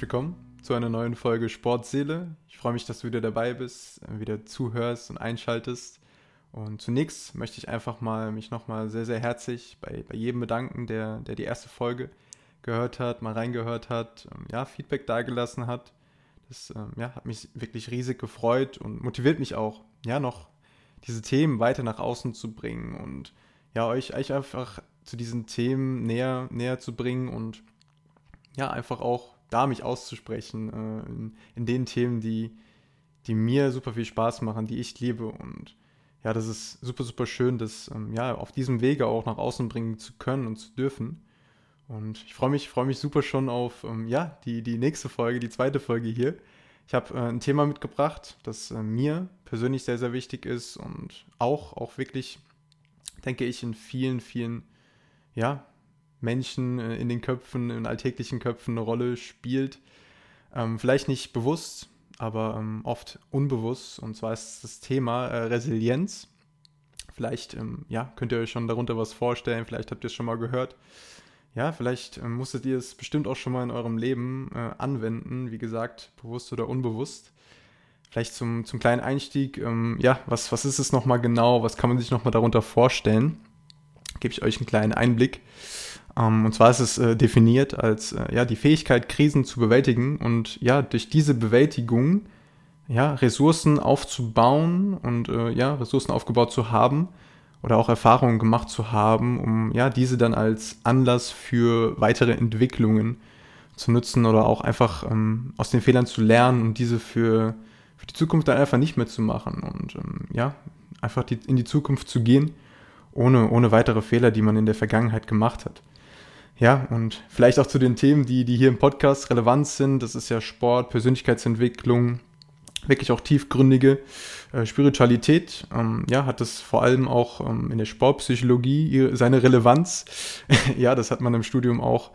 willkommen zu einer neuen Folge Sportseele. Ich freue mich, dass du wieder dabei bist, wieder zuhörst und einschaltest. Und zunächst möchte ich einfach mal mich nochmal sehr, sehr herzlich bei, bei jedem bedanken, der, der die erste Folge gehört hat, mal reingehört hat, ähm, ja, Feedback dagelassen hat. Das ähm, ja, hat mich wirklich riesig gefreut und motiviert mich auch, ja, noch diese Themen weiter nach außen zu bringen und ja, euch, euch einfach zu diesen Themen näher, näher zu bringen und ja, einfach auch da mich auszusprechen äh, in, in, den Themen, die, die mir super viel Spaß machen, die ich liebe und ja, das ist super, super schön, das ähm, ja, auf diesem Wege auch nach außen bringen zu können und zu dürfen. Und ich freue mich, freue mich super schon auf ähm, ja, die, die nächste Folge, die zweite Folge hier. Ich habe äh, ein Thema mitgebracht, das äh, mir persönlich sehr, sehr wichtig ist und auch, auch wirklich, denke ich, in vielen, vielen ja, Menschen äh, in den Köpfen, in alltäglichen Köpfen eine Rolle spielt. Ähm, vielleicht nicht bewusst, aber ähm, oft unbewusst. Und zwar ist das Thema äh, Resilienz. Vielleicht ähm, ja, könnt ihr euch schon darunter was vorstellen, vielleicht habt ihr es schon mal gehört. Ja, vielleicht ähm, musstet ihr es bestimmt auch schon mal in eurem Leben äh, anwenden, wie gesagt, bewusst oder unbewusst. Vielleicht zum, zum kleinen Einstieg, ähm, ja, was, was ist es nochmal genau, was kann man sich nochmal darunter vorstellen? Gebe ich euch einen kleinen Einblick. Ähm, und zwar ist es äh, definiert als äh, ja, die Fähigkeit, Krisen zu bewältigen und ja, durch diese Bewältigung ja, Ressourcen aufzubauen und äh, ja, Ressourcen aufgebaut zu haben oder auch Erfahrungen gemacht zu haben, um ja, diese dann als Anlass für weitere Entwicklungen zu nutzen oder auch einfach ähm, aus den Fehlern zu lernen und diese für, für die Zukunft dann einfach nicht mehr zu machen und ähm, ja, einfach die, in die Zukunft zu gehen, ohne, ohne weitere Fehler, die man in der Vergangenheit gemacht hat. Ja, und vielleicht auch zu den Themen, die, die hier im Podcast relevant sind. Das ist ja Sport, Persönlichkeitsentwicklung, wirklich auch tiefgründige äh, Spiritualität. Ähm, ja, hat das vor allem auch ähm, in der Sportpsychologie ihre, seine Relevanz. ja, das hat man im Studium auch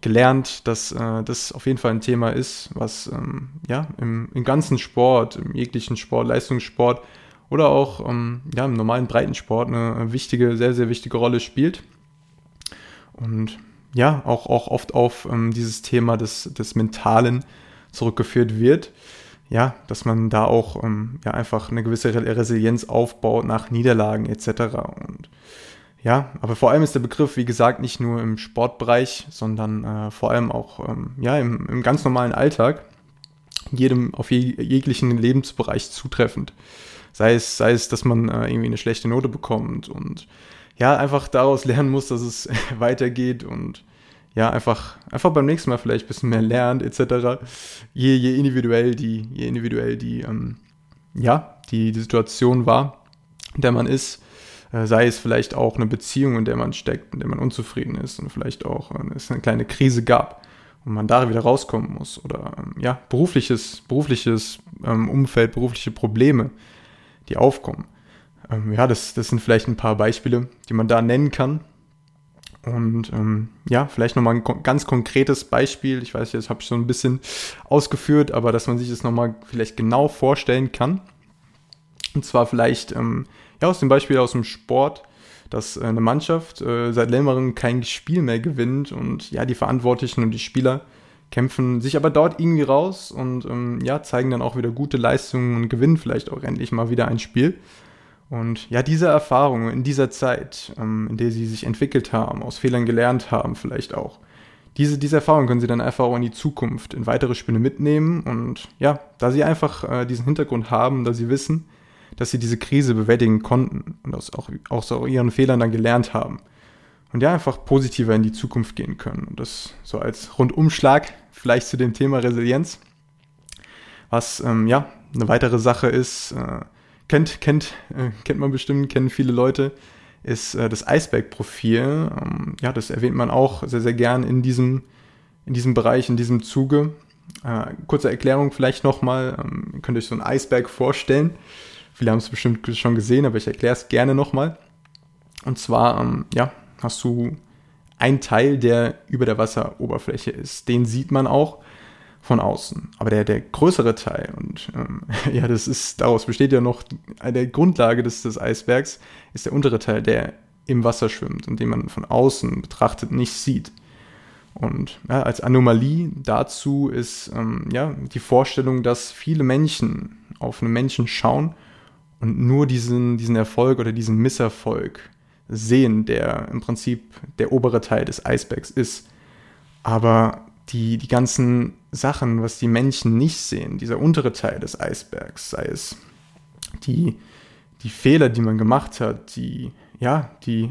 gelernt, dass äh, das auf jeden Fall ein Thema ist, was ähm, ja im, im, ganzen Sport, im jeglichen Sport, Leistungssport oder auch ähm, ja, im normalen Breitensport eine wichtige, sehr, sehr wichtige Rolle spielt. Und ja auch, auch oft auf ähm, dieses Thema des, des Mentalen zurückgeführt wird. Ja, dass man da auch ähm, ja, einfach eine gewisse Resilienz aufbaut nach Niederlagen etc. Und ja, aber vor allem ist der Begriff, wie gesagt, nicht nur im Sportbereich, sondern äh, vor allem auch ähm, ja, im, im, ganz normalen Alltag, jedem auf je, jeglichen Lebensbereich zutreffend. Sei es, sei es, dass man äh, irgendwie eine schlechte Note bekommt und ja, einfach daraus lernen muss, dass es weitergeht und ja, einfach, einfach beim nächsten Mal vielleicht ein bisschen mehr lernt, etc. Je, je individuell die, je individuell die, ähm, ja, die, die Situation war, in der man ist, äh, sei es vielleicht auch eine Beziehung, in der man steckt, in der man unzufrieden ist und vielleicht auch äh, es eine kleine Krise gab und man da wieder rauskommen muss oder ähm, ja, berufliches, berufliches ähm, Umfeld, berufliche Probleme, die aufkommen. Ähm, ja, das, das sind vielleicht ein paar Beispiele, die man da nennen kann. Und ähm, ja, vielleicht nochmal ein ganz konkretes Beispiel. Ich weiß, das habe ich so ein bisschen ausgeführt, aber dass man sich das nochmal vielleicht genau vorstellen kann. Und zwar vielleicht ähm, ja, aus dem Beispiel aus dem Sport, dass äh, eine Mannschaft äh, seit längerem kein Spiel mehr gewinnt und ja, die Verantwortlichen und die Spieler kämpfen sich aber dort irgendwie raus und ähm, ja, zeigen dann auch wieder gute Leistungen und gewinnen vielleicht auch endlich mal wieder ein Spiel. Und ja, diese Erfahrungen in dieser Zeit, ähm, in der sie sich entwickelt haben, aus Fehlern gelernt haben vielleicht auch, diese, diese Erfahrungen können sie dann einfach auch in die Zukunft, in weitere Spiele mitnehmen. Und ja, da sie einfach äh, diesen Hintergrund haben, da sie wissen, dass sie diese Krise bewältigen konnten und aus, auch aus ihren Fehlern dann gelernt haben. Und ja, einfach positiver in die Zukunft gehen können. Und das so als Rundumschlag vielleicht zu dem Thema Resilienz. Was ähm, ja eine weitere Sache ist, äh, kennt, kennt, äh, kennt man bestimmt, kennen viele Leute, ist äh, das Iceberg-Profil. Ähm, ja, das erwähnt man auch sehr, sehr gern in diesem, in diesem Bereich, in diesem Zuge. Äh, kurze Erklärung vielleicht nochmal. Ähm, ihr könnt euch so einen Eisberg vorstellen. Viele haben es bestimmt schon gesehen, aber ich erkläre es gerne nochmal. Und zwar, ähm, ja, hast du einen Teil, der über der Wasseroberfläche ist. Den sieht man auch von außen. Aber der, der größere Teil, und ähm, ja, das ist, daraus besteht ja noch eine Grundlage des, des Eisbergs, ist der untere Teil, der im Wasser schwimmt und den man von außen betrachtet nicht sieht. Und ja, als Anomalie dazu ist ähm, ja, die Vorstellung, dass viele Menschen auf einen Menschen schauen und nur diesen, diesen Erfolg oder diesen Misserfolg sehen, der im Prinzip der obere Teil des Eisbergs ist. Aber die, die ganzen Sachen, was die Menschen nicht sehen, dieser untere Teil des Eisbergs, sei es die, die Fehler, die man gemacht hat, die, ja, die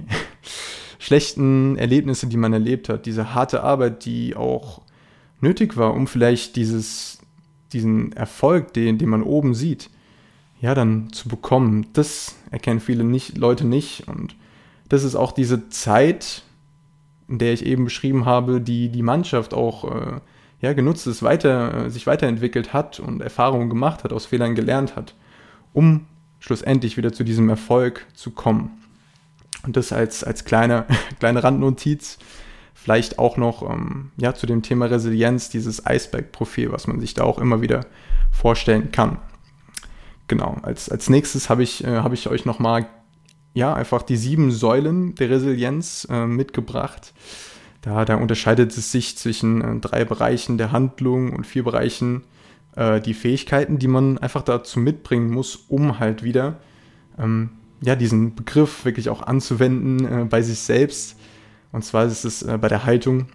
schlechten Erlebnisse, die man erlebt hat, diese harte Arbeit, die auch nötig war, um vielleicht dieses, diesen Erfolg, den, den man oben sieht, ja, dann zu bekommen. Das erkennen viele nicht, Leute nicht. Und das ist auch diese Zeit, in der ich eben beschrieben habe, die die Mannschaft auch äh, ja, genutzt ist, weiter, äh, sich weiterentwickelt hat und Erfahrungen gemacht hat, aus Fehlern gelernt hat, um schlussendlich wieder zu diesem Erfolg zu kommen. Und das als, als kleine, kleine Randnotiz. Vielleicht auch noch ähm, ja, zu dem Thema Resilienz, dieses Eisberg-Profil, was man sich da auch immer wieder vorstellen kann. Genau, als, als nächstes habe ich, äh, hab ich euch nochmal ja, einfach die sieben Säulen der Resilienz äh, mitgebracht. Da, da unterscheidet es sich zwischen äh, drei Bereichen der Handlung und vier Bereichen äh, die Fähigkeiten, die man einfach dazu mitbringen muss, um halt wieder ähm, ja, diesen Begriff wirklich auch anzuwenden äh, bei sich selbst. Und zwar ist es äh, bei der Haltung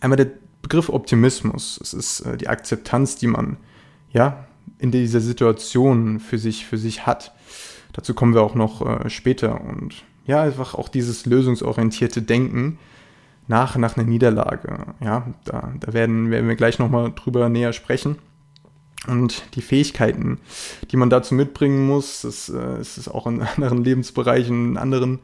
einmal der Begriff Optimismus. Es ist äh, die Akzeptanz, die man ja in dieser Situation für sich, für sich hat. Dazu kommen wir auch noch äh, später. Und ja, einfach auch dieses lösungsorientierte Denken nach, nach einer Niederlage. Ja, da, da werden, werden wir gleich nochmal drüber näher sprechen. Und die Fähigkeiten, die man dazu mitbringen muss, das, äh, ist auch in anderen Lebensbereichen, in anderen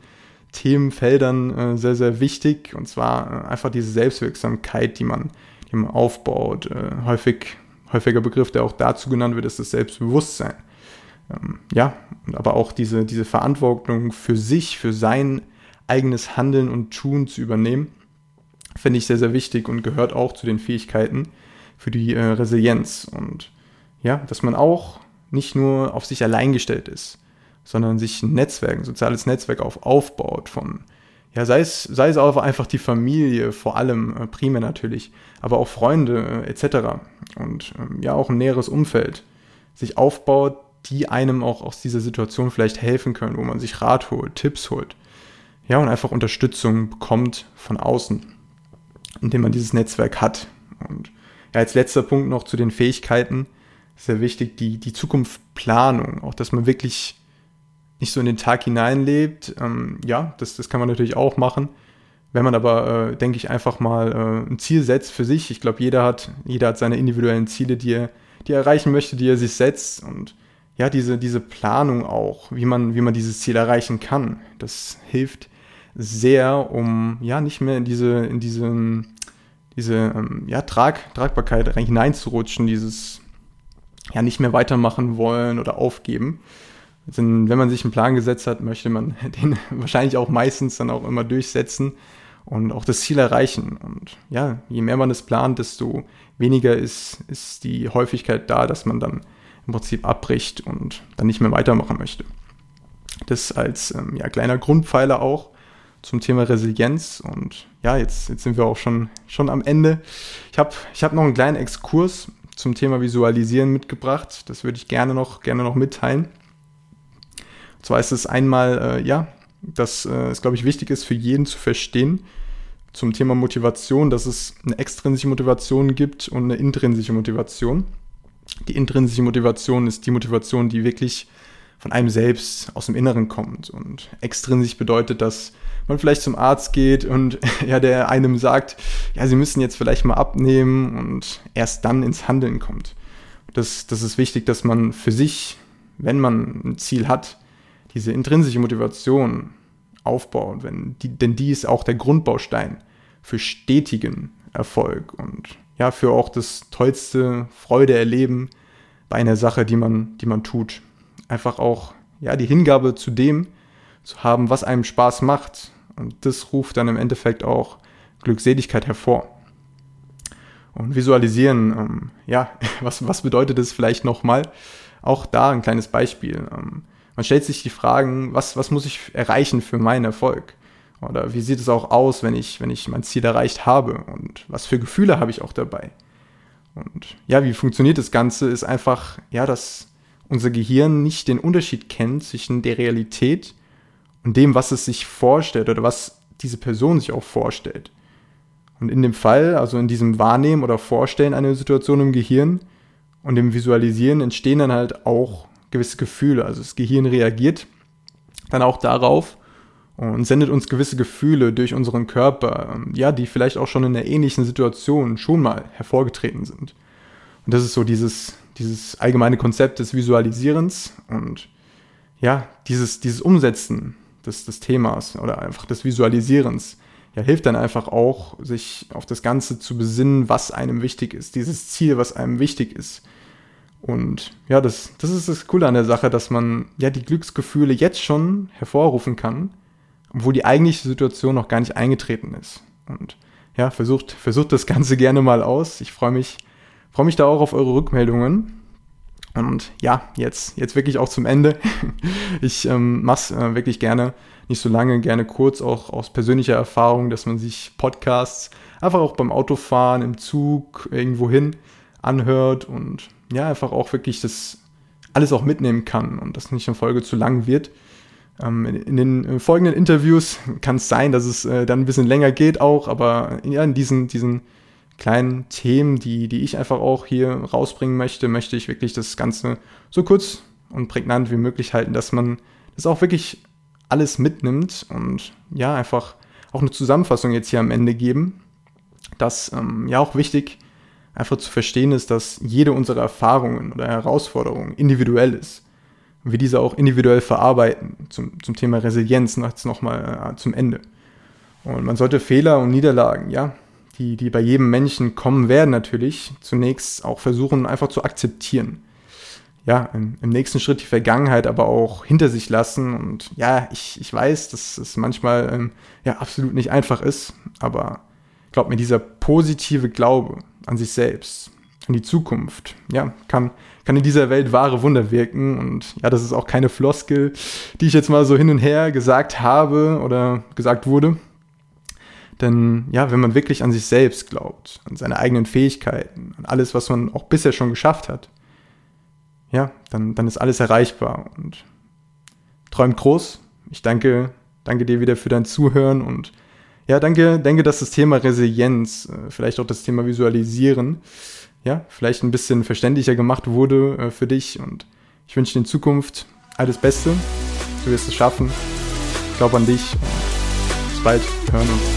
Themenfeldern äh, sehr, sehr wichtig. Und zwar äh, einfach diese Selbstwirksamkeit, die man, die man aufbaut. Äh, häufig, häufiger Begriff, der auch dazu genannt wird, ist das Selbstbewusstsein ähm, ja, aber auch diese, diese Verantwortung für sich, für sein eigenes Handeln und Tun zu übernehmen, finde ich sehr, sehr wichtig und gehört auch zu den Fähigkeiten für die äh, Resilienz. Und ja, dass man auch nicht nur auf sich allein gestellt ist, sondern sich ein Netzwerk, ein soziales Netzwerk auf, aufbaut von, ja, sei es, sei es auch einfach die Familie, vor allem äh, primär natürlich, aber auch Freunde äh, etc. Und ähm, ja, auch ein näheres Umfeld sich aufbaut, die einem auch aus dieser Situation vielleicht helfen können, wo man sich Rat holt, Tipps holt. Ja, und einfach Unterstützung bekommt von außen, indem man dieses Netzwerk hat. Und ja, als letzter Punkt noch zu den Fähigkeiten, sehr wichtig, die, die Zukunftsplanung, auch dass man wirklich nicht so in den Tag hineinlebt. Ähm, ja, das, das kann man natürlich auch machen. Wenn man aber, äh, denke ich, einfach mal äh, ein Ziel setzt für sich, ich glaube, jeder hat, jeder hat seine individuellen Ziele, die er, die er erreichen möchte, die er sich setzt. Und ja, diese, diese Planung auch, wie man, wie man dieses Ziel erreichen kann, das hilft sehr, um ja nicht mehr in diese, in diesen, diese ähm, ja, Trag, Tragbarkeit hineinzurutschen, dieses ja nicht mehr weitermachen wollen oder aufgeben. Denn wenn man sich einen Plan gesetzt hat, möchte man den wahrscheinlich auch meistens dann auch immer durchsetzen und auch das Ziel erreichen. Und ja, je mehr man es plant, desto weniger ist, ist die Häufigkeit da, dass man dann im Prinzip abbricht und dann nicht mehr weitermachen möchte. Das als ähm, ja, kleiner Grundpfeiler auch zum Thema Resilienz. Und ja, jetzt, jetzt sind wir auch schon, schon am Ende. Ich habe ich hab noch einen kleinen Exkurs zum Thema Visualisieren mitgebracht. Das würde ich gerne noch, gerne noch mitteilen. Und zwar ist es einmal, äh, ja, dass äh, es, glaube ich, wichtig ist für jeden zu verstehen zum Thema Motivation, dass es eine extrinsische Motivation gibt und eine intrinsische Motivation. Die intrinsische Motivation ist die Motivation, die wirklich von einem selbst aus dem Inneren kommt. Und extrinsisch bedeutet, dass man vielleicht zum Arzt geht und ja, der einem sagt, ja, Sie müssen jetzt vielleicht mal abnehmen und erst dann ins Handeln kommt. Das, das ist wichtig, dass man für sich, wenn man ein Ziel hat, diese intrinsische Motivation aufbaut, wenn die, denn die ist auch der Grundbaustein für stetigen Erfolg und ja, für auch das tollste Freude erleben bei einer Sache, die man, die man tut. Einfach auch, ja, die Hingabe zu dem zu haben, was einem Spaß macht. Und das ruft dann im Endeffekt auch Glückseligkeit hervor. Und visualisieren, ähm, ja, was, was bedeutet das vielleicht nochmal? Auch da ein kleines Beispiel. Ähm, man stellt sich die Fragen, was, was muss ich erreichen für meinen Erfolg? Oder wie sieht es auch aus, wenn ich, wenn ich mein Ziel erreicht habe? Und was für Gefühle habe ich auch dabei? Und ja, wie funktioniert das Ganze? Ist einfach, ja, dass unser Gehirn nicht den Unterschied kennt zwischen der Realität und dem, was es sich vorstellt oder was diese Person sich auch vorstellt. Und in dem Fall, also in diesem Wahrnehmen oder Vorstellen einer Situation im Gehirn und dem Visualisieren entstehen dann halt auch gewisse Gefühle. Also das Gehirn reagiert dann auch darauf und sendet uns gewisse Gefühle durch unseren Körper, ähm, ja, die vielleicht auch schon in einer ähnlichen Situation schon mal hervorgetreten sind. Und das ist so dieses, dieses allgemeine Konzept des Visualisierens und ja, dieses, dieses Umsetzen des, des Themas oder einfach des Visualisierens ja, hilft dann einfach auch, sich auf das Ganze zu besinnen, was einem wichtig ist, dieses Ziel, was einem wichtig ist. Und ja, das, das ist das Coole an der Sache, dass man ja die Glücksgefühle jetzt schon hervorrufen kann, obwohl die eigentliche Situation noch gar nicht eingetreten ist. Und ja, versucht, versucht das Ganze gerne mal aus. Ich freue mich, freue mich da auch auf eure Rückmeldungen. Und ja, jetzt, jetzt wirklich auch zum Ende. Ich ähm, mache es äh, wirklich gerne, nicht so lange, gerne kurz, auch aus persönlicher Erfahrung, dass man sich Podcasts einfach auch beim Autofahren, im Zug, irgendwo hin anhört und ja, einfach auch wirklich das alles auch mitnehmen kann und das nicht in Folge zu lang wird. Ähm, in, den folgenden Interviews kann es sein, dass es äh, dann ein bisschen länger geht auch, aber ja, in diesen, diesen kleinen Themen, die, die ich einfach auch hier rausbringen möchte, möchte ich wirklich das Ganze so kurz und prägnant wie möglich halten, dass man das auch wirklich alles mitnimmt und ja, einfach auch eine Zusammenfassung jetzt hier am Ende geben, dass ähm, ja auch wichtig einfach zu verstehen ist, dass jede unserer Erfahrungen oder Herausforderungen individuell ist und wir diese auch individuell verarbeiten zum, zum Thema Resilienz nochmal äh, zum Ende. Und man sollte Fehler und Niederlagen, ja, die, die bei jedem Menschen kommen werden, natürlich zunächst auch versuchen, einfach zu akzeptieren. Ja, im, im, nächsten Schritt die Vergangenheit aber auch hinter sich lassen. Und ja, ich, ich weiß, dass es manchmal ähm, ja absolut nicht einfach ist, aber glaubt mir, dieser positive Glaube an sich selbst, an die Zukunft, ja, kann, kann in dieser Welt wahre Wunder wirken. Und ja, das ist auch keine Floskel, die ich jetzt mal so hin und her gesagt habe oder gesagt wurde. Denn ja, wenn man wirklich an sich selbst glaubt, an seine eigenen Fähigkeiten, an alles, was man auch bisher schon geschafft hat, ja, dann, dann ist alles erreichbar und träumt groß. Ich danke, danke dir wieder für dein Zuhören und ja, danke, denke, dass das Thema Resilienz, äh, vielleicht auch das Thema Visualisieren, ja, vielleicht ein bisschen verständlicher gemacht wurde äh, für dich und ich wünsche dir in Zukunft alles Beste. Du wirst es schaffen. Ich glaube an dich bis bald. Hören uns.